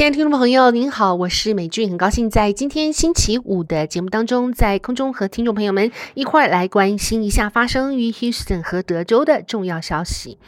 亲爱的听众朋友，您好，我是美俊，很高兴在今天星期五的节目当中，在空中和听众朋友们一块来关心一下发生于 Houston 和德州的重要消息。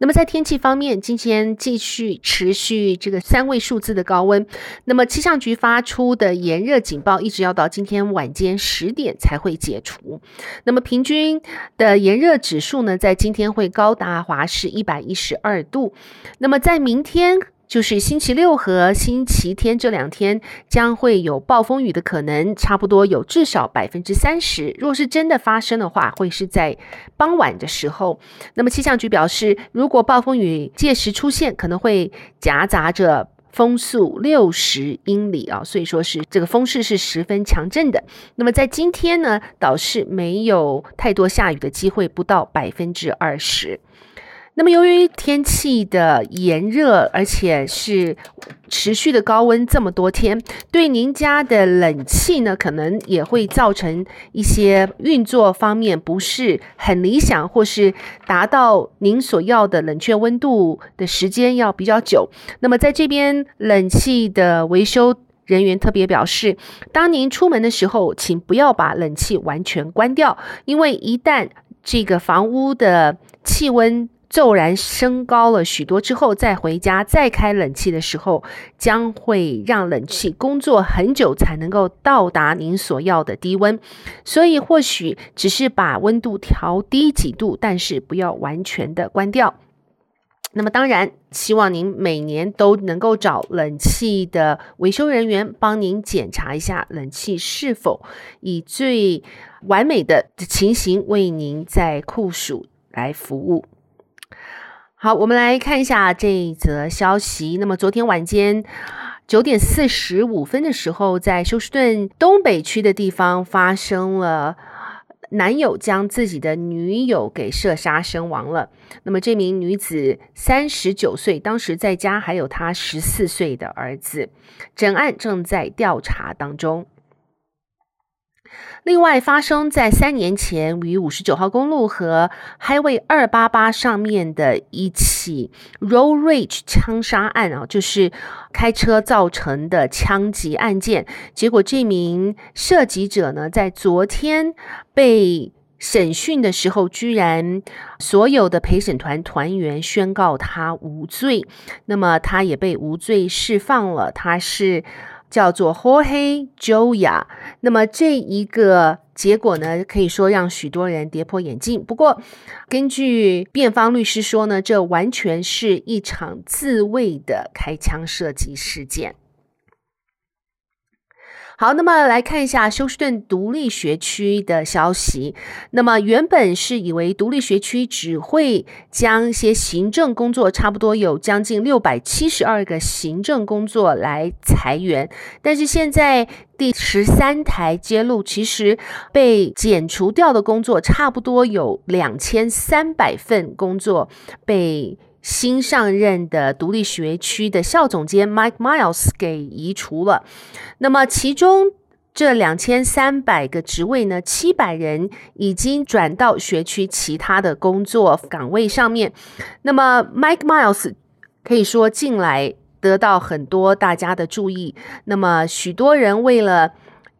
那么在天气方面，今天继续持续这个三位数字的高温，那么气象局发出的炎热警报一直要到今天晚间十点才会解除。那么平均的炎热指数呢，在今天会高达华氏一百一十二度。那么在明天。就是星期六和星期天这两天将会有暴风雨的可能，差不多有至少百分之三十。若是真的发生的话，会是在傍晚的时候。那么气象局表示，如果暴风雨届时出现，可能会夹杂着风速六十英里啊，所以说是这个风势是十分强阵的。那么在今天呢，倒是没有太多下雨的机会，不到百分之二十。那么，由于天气的炎热，而且是持续的高温这么多天，对您家的冷气呢，可能也会造成一些运作方面不是很理想，或是达到您所要的冷却温度的时间要比较久。那么，在这边冷气的维修人员特别表示，当您出门的时候，请不要把冷气完全关掉，因为一旦这个房屋的气温骤然升高了许多之后，再回家再开冷气的时候，将会让冷气工作很久才能够到达您所要的低温。所以或许只是把温度调低几度，但是不要完全的关掉。那么当然，希望您每年都能够找冷气的维修人员帮您检查一下冷气是否以最完美的情形为您在酷暑来服务。好，我们来看一下这则消息。那么，昨天晚间九点四十五分的时候，在休斯顿东北区的地方发生了男友将自己的女友给射杀身亡了。那么，这名女子三十九岁，当时在家还有她十四岁的儿子。整案正在调查当中。另外，发生在三年前于五十九号公路和 Highway 二八八上面的一起 Road Rage 枪杀案啊，就是开车造成的枪击案件。结果，这名射击者呢，在昨天被审讯的时候，居然所有的陪审团团员宣告他无罪，那么他也被无罪释放了。他是。叫做 Jorge Joya，那么这一个结果呢，可以说让许多人跌破眼镜。不过，根据辩方律师说呢，这完全是一场自卫的开枪射击事件。好，那么来看一下休斯顿独立学区的消息。那么原本是以为独立学区只会将一些行政工作，差不多有将近六百七十二个行政工作来裁员，但是现在第十三台揭露，其实被减除掉的工作差不多有两千三百份工作被。新上任的独立学区的校总监 Mike Miles 给移除了。那么，其中这两千三百个职位呢，七百人已经转到学区其他的工作岗位上面。那么，Mike Miles 可以说近来得到很多大家的注意。那么，许多人为了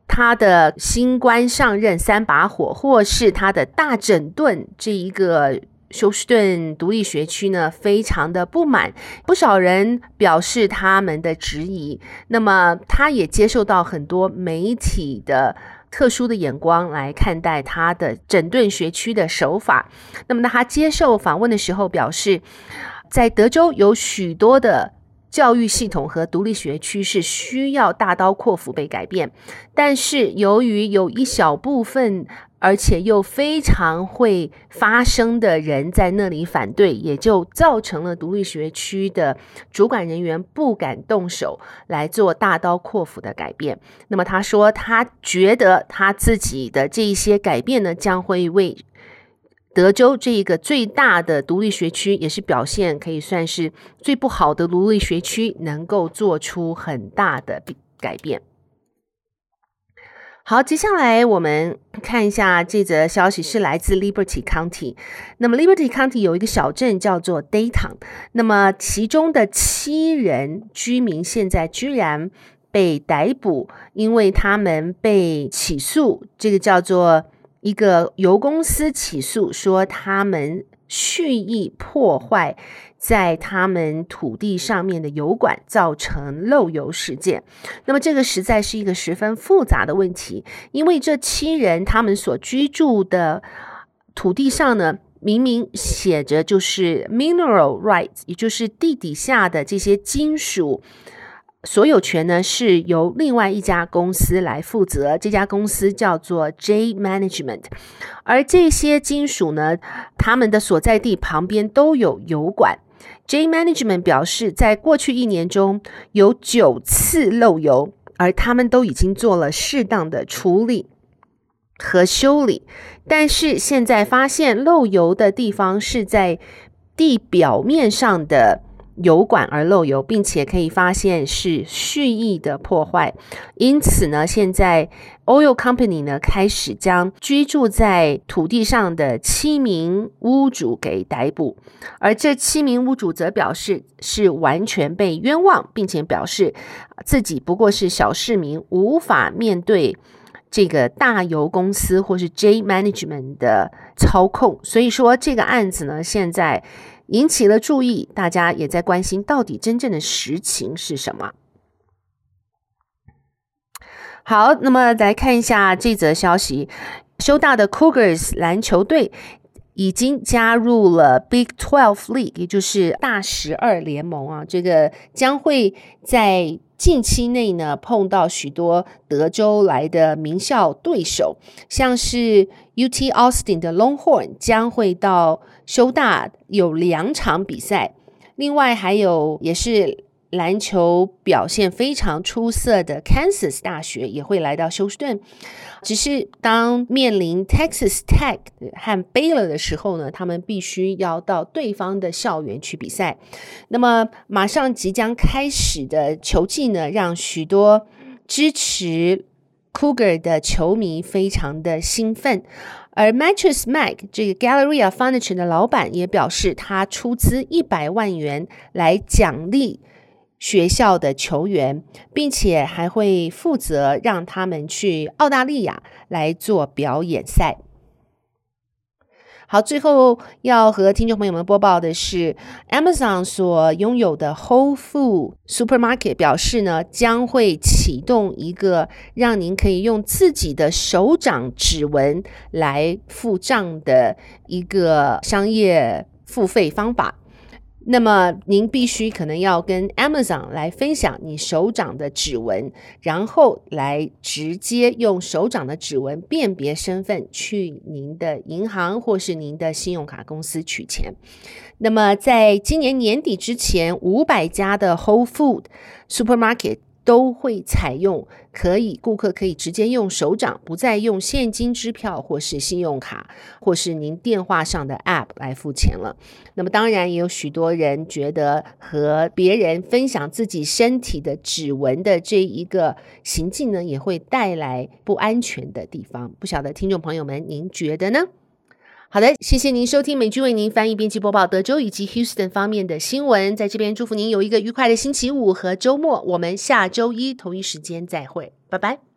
他的新官上任三把火，或是他的大整顿这一个。休斯顿独立学区呢，非常的不满，不少人表示他们的质疑。那么，他也接受到很多媒体的特殊的眼光来看待他的整顿学区的手法。那么，他接受访问的时候表示，在德州有许多的教育系统和独立学区是需要大刀阔斧被改变，但是由于有一小部分。而且又非常会发声的人在那里反对，也就造成了独立学区的主管人员不敢动手来做大刀阔斧的改变。那么他说，他觉得他自己的这一些改变呢，将会为德州这一个最大的独立学区，也是表现可以算是最不好的独立学区，能够做出很大的改变。好，接下来我们看一下这则消息，是来自 Liberty County。那么 Liberty County 有一个小镇叫做 Dayton，那么其中的七人居民现在居然被逮捕，因为他们被起诉，这个叫做。一个油公司起诉说，他们蓄意破坏在他们土地上面的油管，造成漏油事件。那么，这个实在是一个十分复杂的问题，因为这七人他们所居住的土地上呢，明明写着就是 mineral rights，也就是地底下的这些金属。所有权呢是由另外一家公司来负责，这家公司叫做 J Management，而这些金属呢，他们的所在地旁边都有油管。J Management 表示，在过去一年中有九次漏油，而他们都已经做了适当的处理和修理，但是现在发现漏油的地方是在地表面上的。油管而漏油，并且可以发现是蓄意的破坏，因此呢，现在 Oil Company 呢开始将居住在土地上的七名屋主给逮捕，而这七名屋主则表示是完全被冤枉，并且表示自己不过是小市民，无法面对这个大油公司或是 J Management 的操控，所以说这个案子呢，现在。引起了注意，大家也在关心到底真正的实情是什么。好，那么来看一下这则消息：休大的 Cougars 篮球队已经加入了 Big Twelve League，也就是大十二联盟啊。这个将会在近期内呢碰到许多德州来的名校对手，像是 UT Austin 的 Longhorn 将会到。休大有两场比赛，另外还有也是篮球表现非常出色的 Kansas 大学也会来到休斯顿。只是当面临 Texas Tech 和 Baylor 的时候呢，他们必须要到对方的校园去比赛。那么马上即将开始的球季呢，让许多支持 Cougar 的球迷非常的兴奋。而 Mattress Mac 这个 Galleria Furniture 的老板也表示，他出资一百万元来奖励学校的球员，并且还会负责让他们去澳大利亚来做表演赛。好，最后要和听众朋友们播报的是，Amazon 所拥有的 Whole Food Supermarket 表示呢，将会启动一个让您可以用自己的手掌指纹来付账的一个商业付费方法。那么您必须可能要跟 Amazon 来分享你手掌的指纹，然后来直接用手掌的指纹辨别身份，去您的银行或是您的信用卡公司取钱。那么在今年年底之前，五百家的 Whole Food Supermarket。都会采用可以顾客可以直接用手掌，不再用现金支票或是信用卡，或是您电话上的 App 来付钱了。那么当然也有许多人觉得和别人分享自己身体的指纹的这一个行径呢，也会带来不安全的地方。不晓得听众朋友们，您觉得呢？好的，谢谢您收听美君为您翻译、编辑、播报德州以及 Houston 方面的新闻。在这边祝福您有一个愉快的星期五和周末。我们下周一同一时间再会，拜拜。